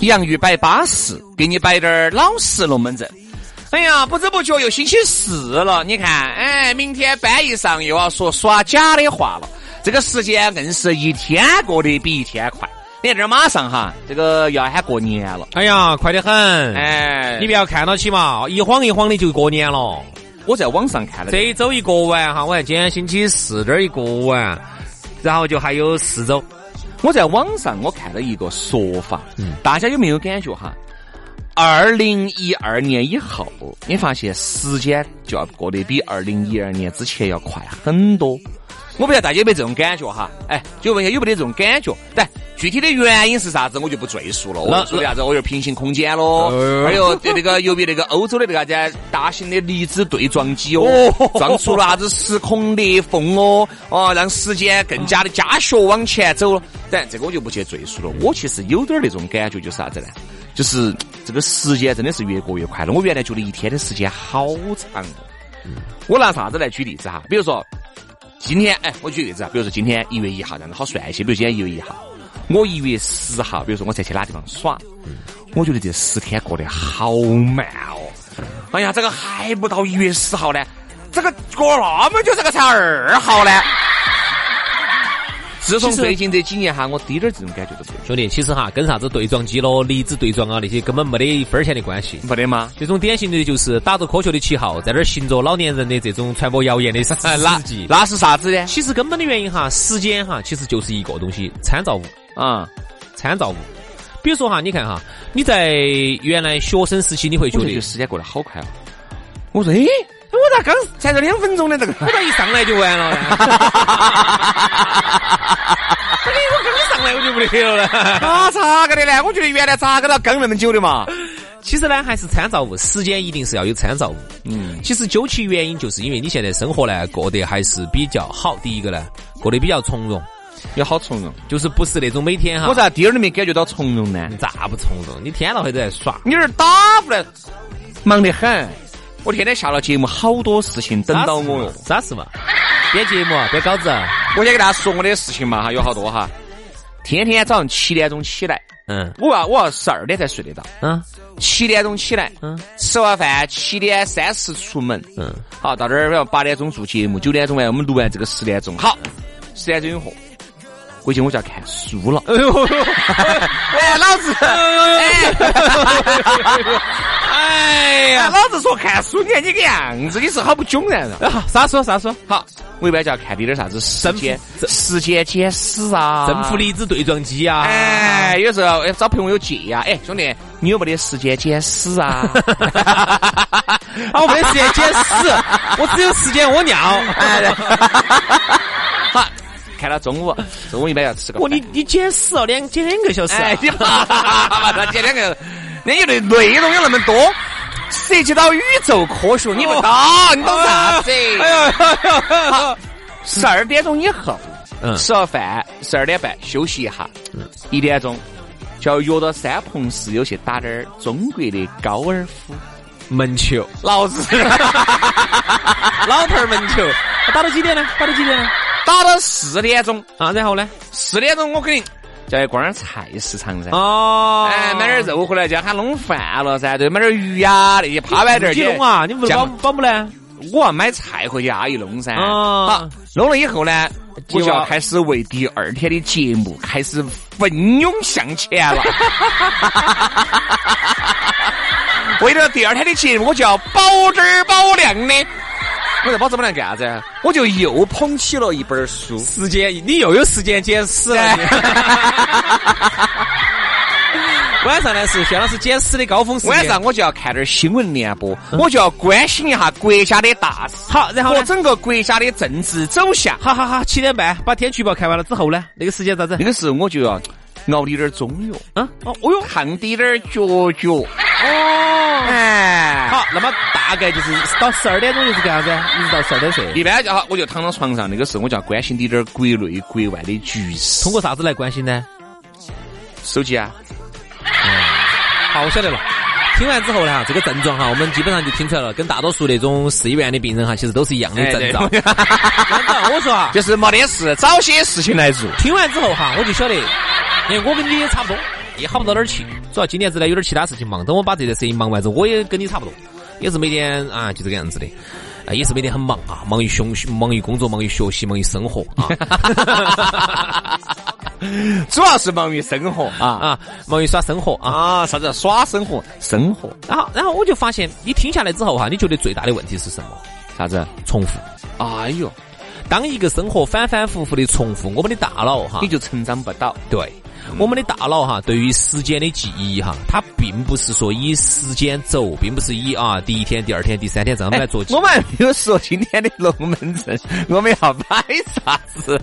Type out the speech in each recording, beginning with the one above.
洋芋摆巴适，给你摆点儿老实龙门阵。哎呀，不知不觉又星期四了，你看，哎，明天班一上又要说耍假的话了。这个时间硬是一天过得比一天快。你看这儿马上哈，这个要喊过年了。哎呀，快得很！哎，你不要看到起嘛，一晃一晃的就过年了。我在网上看了这一周一过完哈，我看今天星期四这儿一过完，然后就还有四周。我在网上我看了一个说法，嗯大家有没有感觉哈？二零一二年以后，你发现时间就要过得比二零一二年之前要快很多。我不知道大家有没有这种感觉哈？哎，就问一下有没得这种感觉？但具体的原因是啥子，我就不赘述了。我说的啥子？我有平行空间喽，还有那个由于那个欧洲的那个啥子大型的离子对撞机哦，撞出了啥子时空裂缝哦，哦，让时间更加的加速往前走了。但这个我就不去赘述了。我其实有点那种感觉，就是啥子呢？就是这个时间真的是越过越快了。我原来觉得一天的时间好长哦。我拿啥子来举例子哈？比如说。今天哎，我举个例子啊，比如说今天一月一号，这样子好算一些。比如今天一月一号，我一月十号，比如说我才去哪地方耍，我觉得这十天过得好慢哦。哎呀，这个还不到一月十号呢，这个过那么久，这个才二号呢。自从最近这几年哈，我滴点儿这种感觉都没有。兄弟，其实哈，跟啥子对撞机咯、离子对撞啊那些根本没得一分钱的关系。没得吗？这种典型的就是打着科学的旗号，在那儿行着老年人的这种传播谣言的 实 那际。那是啥子呢？其实根本的原因哈，时间哈，其实就是一个东西，参照物啊，参照物。比如说哈，你看哈，你在原来学生时期，你会觉得时间过得好快哦。我说，诶，我咋刚才这两分钟呢这个，我咋一上来就完了呢？我刚一上来我就不得了了。啊，咋个的呢？我觉得原来咋个都刚那么久的嘛。其实呢，还是参照物，时间一定是要有参照物。嗯，其实究其原因，就是因为你现在生活呢过得还是比较好。第一个呢，过得比较从容，有好从容，就是不是那种每天哈。我咋第二都没感觉到从容呢？咋不从容？你天到黑都在耍，你这打不来，忙得很。我天天下了节目，好多事情等到我哟。啥事嘛？编节目，编稿子。我先给大家说我的事情嘛哈，有好多哈。天天早上七点钟起来，嗯，我要我要十二点才睡得到，嗯，七点钟起来，嗯，吃完饭七点三十出门，嗯，好到这儿，要八点钟做节目，九点钟完我们录完这个十点钟，好，十点钟以后。回去我就要看书了。哎呦，哎，老子，哎呀，老子说看书，你看你个样子，你是好不囧然啊？啥书？啥书？好，我一般就要看点点啥子时间、时间简史啊，正负离子对撞机啊。哎，有时候找朋友借呀。哎，兄弟，你有没得时间简史啊？啊，我没得时间简史，我只有时间屙尿。好。看到中午，中午一般要吃个。我你你减死哦，两减两个小时。哎，你妈，他减两个，那有的内容有那么多，涉及到宇宙科学，你不懂，你懂啥子？哎呀，好，十二点钟以后，嗯，吃了饭，十二点半休息一下，嗯，一点钟就要约到三朋室友去打点儿中国的高尔夫门球，老子，老头儿门球，打到几点呢？打到几点呢？打到四点钟啊，然后呢？四点钟我肯定就要逛点菜市场噻。哦，哎，买点肉回来就要喊弄饭了噻。对，买点鱼呀那些趴摆点儿。你弄啊？你不保保不呢？我要买菜回去阿姨弄噻。啊，好，弄了以后呢，我就要开始为第二天的节目开始奋勇向前了。为了第二天的节目，我就要保质儿保量的。我在保质保量干啥子？我就又捧起了一本书。时间，你又有时间捡屎了。晚上呢是薛老师捡屎的高峰时间。晚上我就要看点新闻联播，我就要关心一下国家的大事。好，然后和整个国家的政治走向。好好好，七点半把天气预报看完了之后呢，那个时间咋子？那个时候我就要熬滴点中药，啊，哦，哦哟，烫滴点脚脚。哦，哎，好，那么大概就是到十二点钟就是干啥子？一直到十二点睡。一般就好，我就躺到床上，那个时候我就要关心你点国内国外的局势。通过啥子来关心呢？手机啊。好，我晓得了。听完之后呢，哈，这个症状哈，我们基本上就听出来了，跟大多数那种市医院的病人哈，其实都是一样的症状。真的，我说啊，就是没得事，找些事情来做。听完之后哈，我就晓得，因为我跟你也差不多，也好不到哪儿去。主要今年子呢有点其他事情忙，等我把这件事情忙完之后，我也跟你差不多，也是每天啊就这个样子的，啊也是每天很忙啊，忙于学忙于工作，忙于学习，忙于生活啊。主要是忙于生活啊啊，忙于耍生活啊啊！啥子耍生活？生活。然后，然后我就发现，你听下来之后哈，你觉得最大的问题是什么？啥子？重复。哎呦，当一个生活反反复复的重复，我们的大脑哈，你就成长不到。对。我们的大脑哈，对于时间的记忆哈，它并不是说以时间轴，并不是以啊第一天、第二天、第三天这样来做记。我们没有说今天的龙门阵，我们要摆啥子？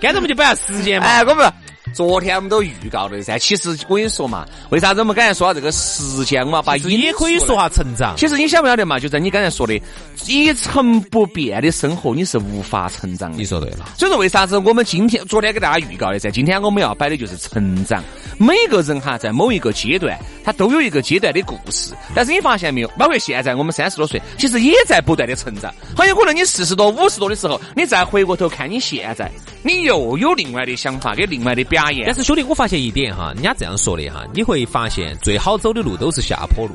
干脆我们就摆下时间嘛。哎，我们。昨天我们都预告了噻，其实我跟你说嘛，为啥子我们刚才说到这个时间，我们要把也可以说下成长。其实你晓不晓得嘛？就在你刚才说的一成不变的生活，你是无法成长的。你说对了。所以说为啥子我们今天昨天给大家预告的噻？今天我们要摆的就是成长。每个人哈，在某一个阶段，他都有一个阶段的故事。但是你发现没有？包括现在我们三十多岁，其实也在不断的成长。很有可能你四十多、五十多的时候，你再回过头看你现在，你又有另外的想法，跟另外的表。但是兄弟，我发现一点哈，人家这样说的哈，你会发现最好走的路都是下坡路，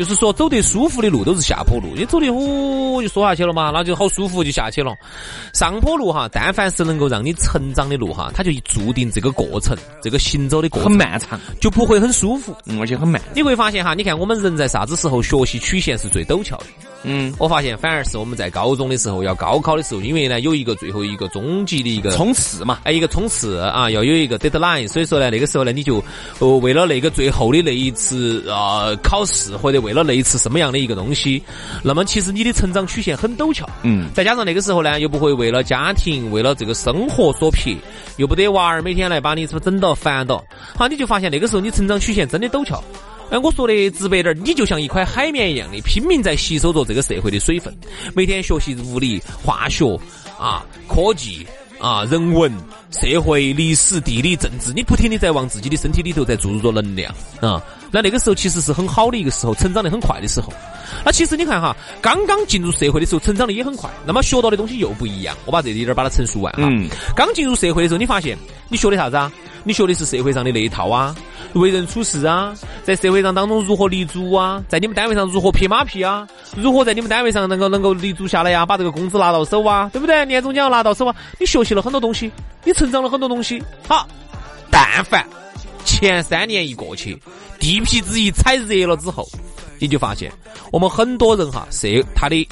就是说走得舒服的路都是下坡路，你走的呼就缩下去了嘛，那就好舒服就下去了。上坡路哈，但凡是能够让你成长的路哈，它就注定这个过程，这个行走的过程很漫长，就不会很舒服，嗯，而且很慢。你会发现哈，你看我们人在啥子时候学习曲线是最陡峭的？嗯，我发现反而是我们在高中的时候，要高考的时候，因为呢有一个最后一个终极的一个冲刺嘛，哎，一个冲刺啊，要有一个 deadline，所以说呢，那个时候呢，你就呃为了那个最后的那一次啊考试，或者为了那一次什么样的一个东西，那么其实你的成长曲线很陡峭，嗯，再加上那个时候呢，又不会为了家庭，为了这个生活所迫，又不得娃儿每天来把你是不是整到烦到，好，你就发现那个时候你成长曲线真的陡峭。哎，我说的直白点儿，你就像一块海绵一样的，拼命在吸收着这个社会的水分，每天学习物理、化学啊、科技啊、人文、社会、历史、地理、政治，你不停的在往自己的身体里头在注入着能量啊。那那个时候其实是很好的一个时候，成长的很快的时候。那其实你看哈，刚刚进入社会的时候，成长的也很快，那么学到的东西又不一样。我把这一点把它陈述完哈。刚进入社会的时候，你发现你学的啥子啊？你学的是社会上的那一套啊，为人处事啊，在社会上当中如何立足啊，在你们单位上如何拍马屁啊，如何在你们单位上能够能够立足下来呀，把这个工资拿到手啊，对不对？年终奖拿到手啊，你学习了很多东西，你成长了很多东西。好，但凡前三年一过去，地皮子一踩热了之后，你就发现我们很多人哈，社他的。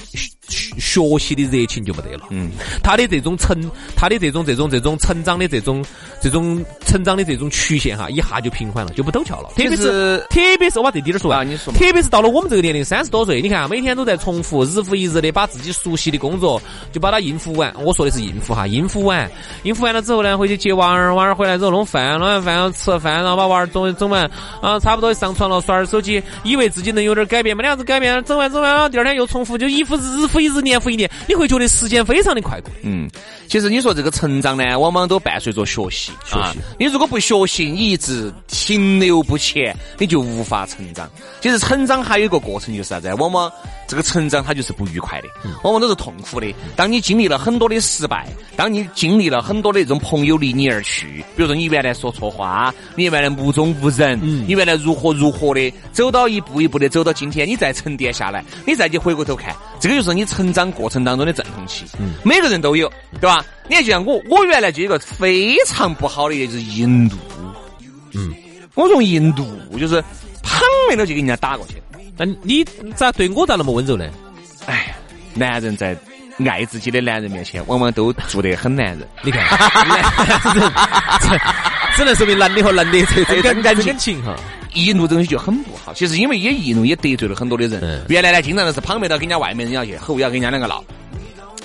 学习的热情就没得了，嗯，他的这种成，他的这种这种这种成长的这种这种成长的这种曲线哈，一下就平缓了，就不陡峭了。特别是特别是我把这点儿说完，你说，特别是到了我们这个年龄，三十多岁，你看每天都在重复，日复一日的把自己熟悉的工作就把它应付完。我说的是应付哈，应付完，应付完了之后呢，回去接娃儿，娃儿回来之后弄饭，弄完饭要吃饭，然后把娃儿整整完，啊，差不多上床了，刷点手机，以为自己能有点改变，没得啥子改变，整完整完，第二天又重复，就一复日复。一日年复一年，你会觉得时间非常的快过。嗯，其实你说这个成长呢，往往都伴随着学习。学习，你如果不学习，你一直停留不前，你就无法成长。其实成长还有一个过程就是啥子？往往这个成长它就是不愉快的，往往都是痛苦的。当你经历了很多的失败，当你经历了很多的这种朋友离你而去，比如说你原来说错话，你原来目中无人，你原来如何如何的，走到一步一步的走到今天，你再沉淀下来，你再去回过头看，这个就是你。成长过程当中的阵痛期，嗯每个人都有，对吧？你看，就像我，我原来就有个非常不好的，就是印度。嗯，我从印度就是旁边的就给人家打过去，那你咋对我咋那么温柔呢？哎，男人在爱自己的男人面前，往往都做得很男人。你看，只只能说明男的和男的这这感感情情哈。易怒这东西就很不好，其实因为也易怒，也得罪了很多的人。嗯原来呢，经常都是旁边到跟人家外面人家去吼，要跟人家两个闹。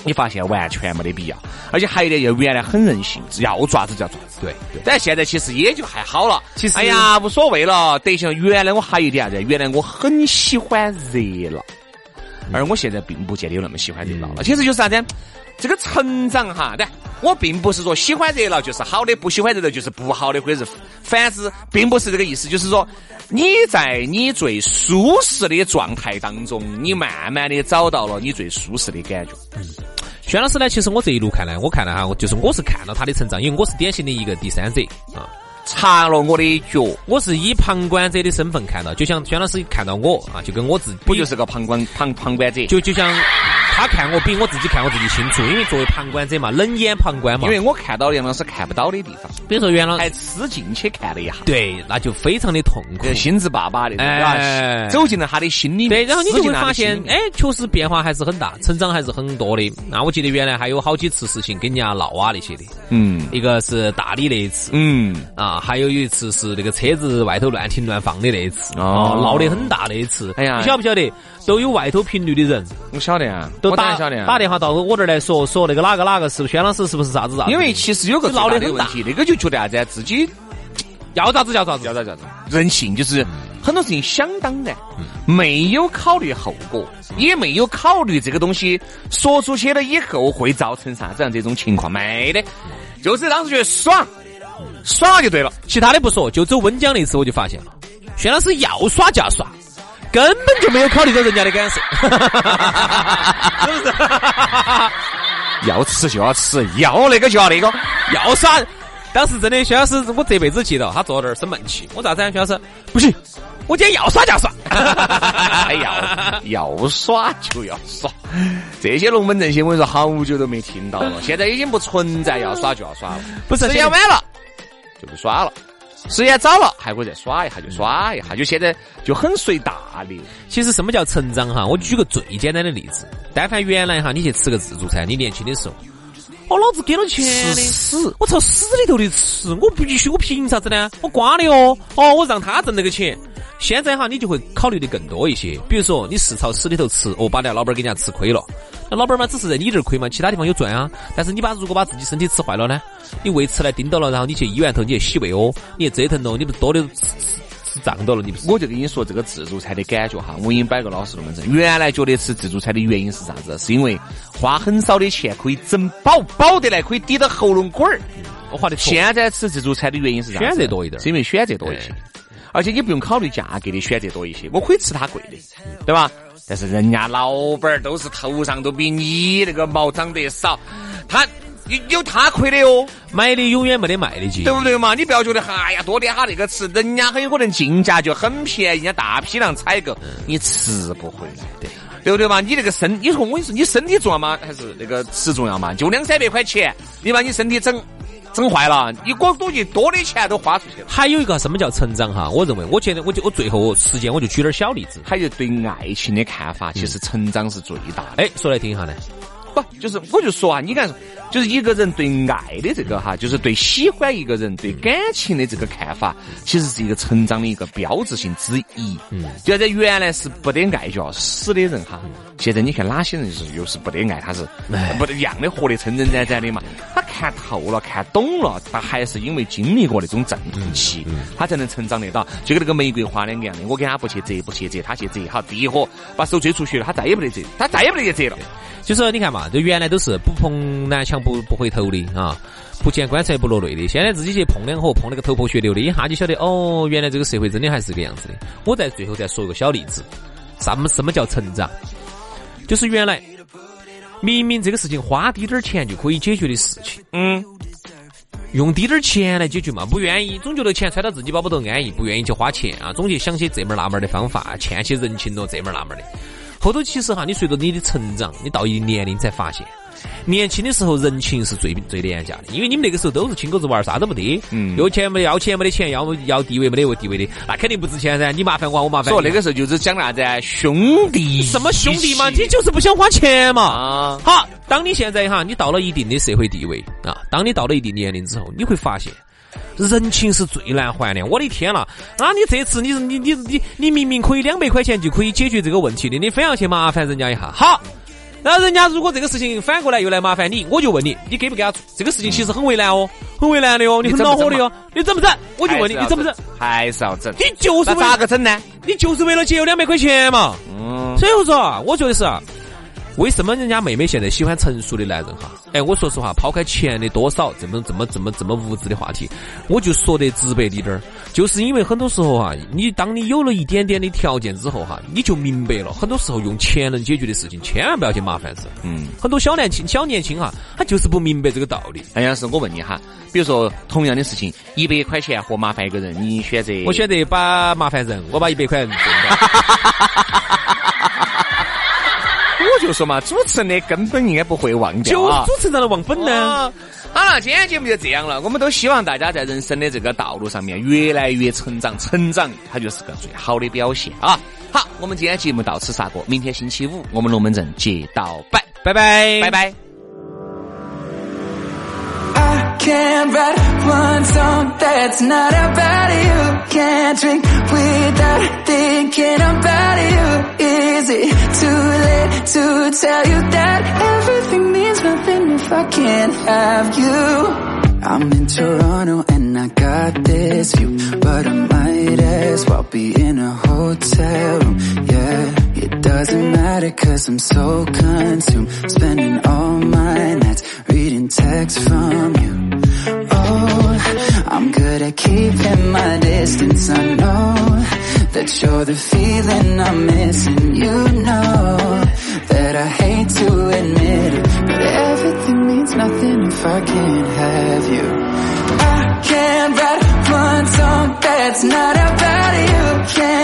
你发现完全没得必要，而且还有一点，就原来很任性，要抓子就要抓子。对对，但现在其实也就还好了。其实哎呀，无所谓了。得行，原来我还有一点啥子？原来我很喜欢热闹，而我现在并不见得有那么喜欢热闹了。其实就是啥子？这个成长哈，对，我并不是说喜欢热闹就是好的，不喜欢热闹就是不好的，或者是反之，并不是这个意思。就是说，你在你最舒适的状态当中，你慢慢的找到了你最舒适的感觉。嗯轩老师呢，其实我这一路看来，我看了哈，我就是我是看到他的成长，因为我是典型的一个第三者啊。插了我的脚，我是以旁观者的身份看到，就像轩老师看到我啊，就跟我自己，我就是个旁观旁旁观者。就就像他看我比我自己看我自己清楚，因为作为旁观者嘛，冷眼旁观嘛。因为我看到的杨老师看不到的地方，比如说袁老师还吃进去看了一下，对，那就非常的痛苦。心智爸爸的，哎哎，走进了他的心里面，对，然后你就会发现哎，确实变化还是很大，成长还是很多的。那我记得原来还有好几次事情跟人家闹啊那些的，嗯一个是大理那一次，嗯，啊，还有一次是那个车子外头乱停乱放的那一次，哦哦，闹得很大那一次。哎呀你晓不晓得？都有外头频率的人我晓得啊，都打晓得啊打电话到我这儿来说说那个哪个哪个是不是轩老师是不是啥子啥子？因为其实有个就闹得很大最大的问题，那个就觉得啥子啊，自己要咋子要咋子，要咋要咋，任性就是很多事情想当然，没有考虑后果，也没有考虑这个东西说出去了以后会造成啥子样这种情况，没得，就是当时觉得爽，爽就对了。其他的不说，就走温江那次我就发现了，轩老师要耍就要耍。根本就没有考虑到人家的感受，是不是？要吃就要吃，要那个就要那个。要耍。当时真的，薛老师，我这辈子记到，他坐那儿生闷气。我咋子啊？薛老师，不行，我今天要耍就要耍。要要耍就要耍，这些龙门阵些我跟你说，好久都没听到了。现在已经不存在要耍就要耍了，不是时间晚了就不耍了，时间早了还可以再耍一下就耍一下，就现在就很随大流。其实什么叫成长哈？我举个最简单的例子，但凡原来哈，你去吃个自助餐，你年轻的时候，哦，老子给了钱的，屎我朝死里头的吃，我必须，我凭啥子呢？我瓜的哦，哦，我让他挣那个钱。现在哈，你就会考虑的更多一些，比如说你是朝死里头吃，哦，把那老板给人家吃亏了，那老板嘛只是在你这儿亏嘛，其他地方有赚啊。但是你把如果把自己身体吃坏了呢，你胃吃来盯到了，然后你去医院头你去洗胃哦，你去折腾咯，你不多的吃吃吃胀到了，你不是？我就跟你说这个自助餐的感觉哈，我给你摆个老实龙门阵。原来觉得吃自助餐的原因是啥子？是因为花很少的钱可以整饱，饱得来可以抵到喉咙管儿。我划的。现在吃自助餐的原因是啥子？选择多一点是因为选择多一些，而且你不用考虑价格的选择多一些，我可以吃它贵的，对吧？但是人家老板儿都是头上都比你那个毛长得少，他有有他亏的哟，买的永远没得卖的劲对。不对嘛？你不要觉得哎呀多点哈那个吃，人家很有可能进价就很便宜，人家大批量采购，你吃不回来的。对不对嘛？你那个身，你说我跟你说，你身体重要吗？还是那个吃重要嘛？就两三百块钱，你把你身体整整坏了，你光多去多的钱都花出去了。还有一个什么叫成长哈？我认为，我觉得我就我最后时间我就举点儿小例子。还有对爱情的看法，其实成长是最大的。哎，说来听一下呢。不，就是我就说啊，你看，就是一个人对爱的这个哈，就是对喜欢一个人、对感情的这个看法，其实是一个成长的一个标志性之一。嗯，就在原来是不得爱就要死的人哈，现在你看哪些人就是又是不得爱，他是不得一样的活得撑撑展展的嘛。他看透了，看懂了，他还是因为经历过那种阵痛期，他才能成长得到。就跟那个玫瑰花两个样的，我给他不去折，不去折，他去折，好，第一伙把手追出去了，他再也不得折，他再也不得去折了。就是你看嘛，就原来都是不碰南墙不不回头的啊，不见棺材不落泪的。现在自己去碰两伙，碰了个头破血流的，一下就晓得哦，原来这个社会真的还是这个样子的。我在最后再说一个小例子，什么什么叫成长？就是原来明明这个事情花滴点儿钱就可以解决的事情，嗯。用滴点儿钱来解决嘛，不愿意，总觉得钱揣到自己包包头安逸，不愿意去花钱啊，总去想些这门儿那门儿的方法，欠些人情咯，这门儿那门儿的。后头其实哈，你随着你的成长，你到一定年龄才发现，年轻的时候人情是最最廉价的，因为你们那个时候都是亲狗子玩儿，啥都没得，嗯有钱没得，要钱没得钱，要要地位没得地位的，那肯定不值钱噻。你麻烦我，我麻烦你。说那个时候就是讲啥子啊兄弟，什么兄弟嘛，你就是不想花钱嘛。啊，好，当你现在哈，你到了一定的社会地位啊，当你到了一定年龄之后，你会发现。人情是最难还的，我的天呐！那你这次你你你你你明明可以两百块钱就可以解决这个问题的，你非要去麻烦人家一下。好，然后人家如果这个事情反过来又来麻烦你，我就问你，你给不给他做？这个事情其实很为难哦，很为难的哦，你很恼火的哦，你怎么整？我就问你，你怎么整？还是要整？你就是为咋个整呢？你就是为了节约两百块钱嘛。嗯，所以我说啊，我觉得是啊，为什么人家妹妹现在喜欢成熟的男人哈？哎，我说实话，抛开钱的多少这么这么这么这么物质的话题，我就说得直白滴点儿，就是因为很多时候哈，你当你有了一点点的条件之后哈，你就明白了，很多时候用钱能解决的事情，千万不要去麻烦事。嗯，很多小年轻小年轻哈，他就是不明白这个道理。哎呀是我问你哈，比如说同样的事情，一百块钱和麻烦一个人，你选择？我选择把麻烦人，我把一百块钱挣到。我就说嘛，主持人的根本应该不会忘掉就啊主。持人的忘本呢。啊好了，今天节目就这样了。我们都希望大家在人生的这个道路上面越来越成长，成长它就是个最好的表现啊。好，我们今天节目到此煞过，明天星期五我们龙门阵接到拜，拜拜，拜。拜。I can't write one song that's not about you. Can't drink without thinking to tell you that everything means nothing if I can't have you? I'm in Toronto and I got this view, but I might as well be in a hotel room. Yeah, it doesn't matter cause I'm so consumed, spending all my nights reading texts from you. Oh, I'm good at keeping my distance. I know that you're the feeling I'm missing. You know that I hate to admit it, but everything means nothing if I can't have you. I can't write one song that's not about you. Can't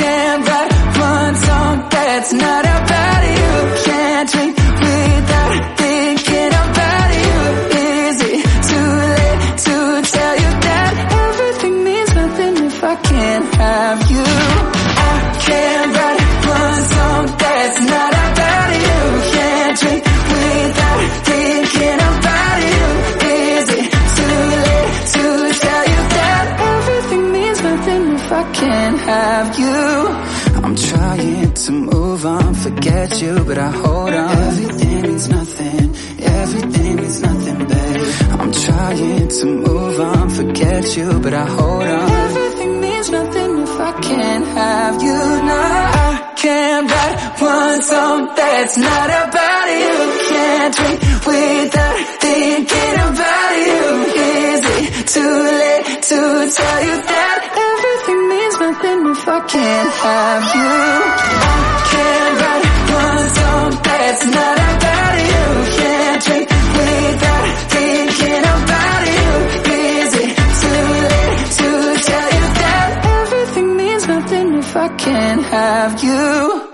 Can't write one song that's not about you. Can't drink without one song that's not about you. Can't drink without thinking about you. Is it too late to tell you that everything means nothing if I can't have you? I can't write one song that's not about you. Can't drink without thinking about you. Is it too late to tell you that everything means nothing if I can't have you?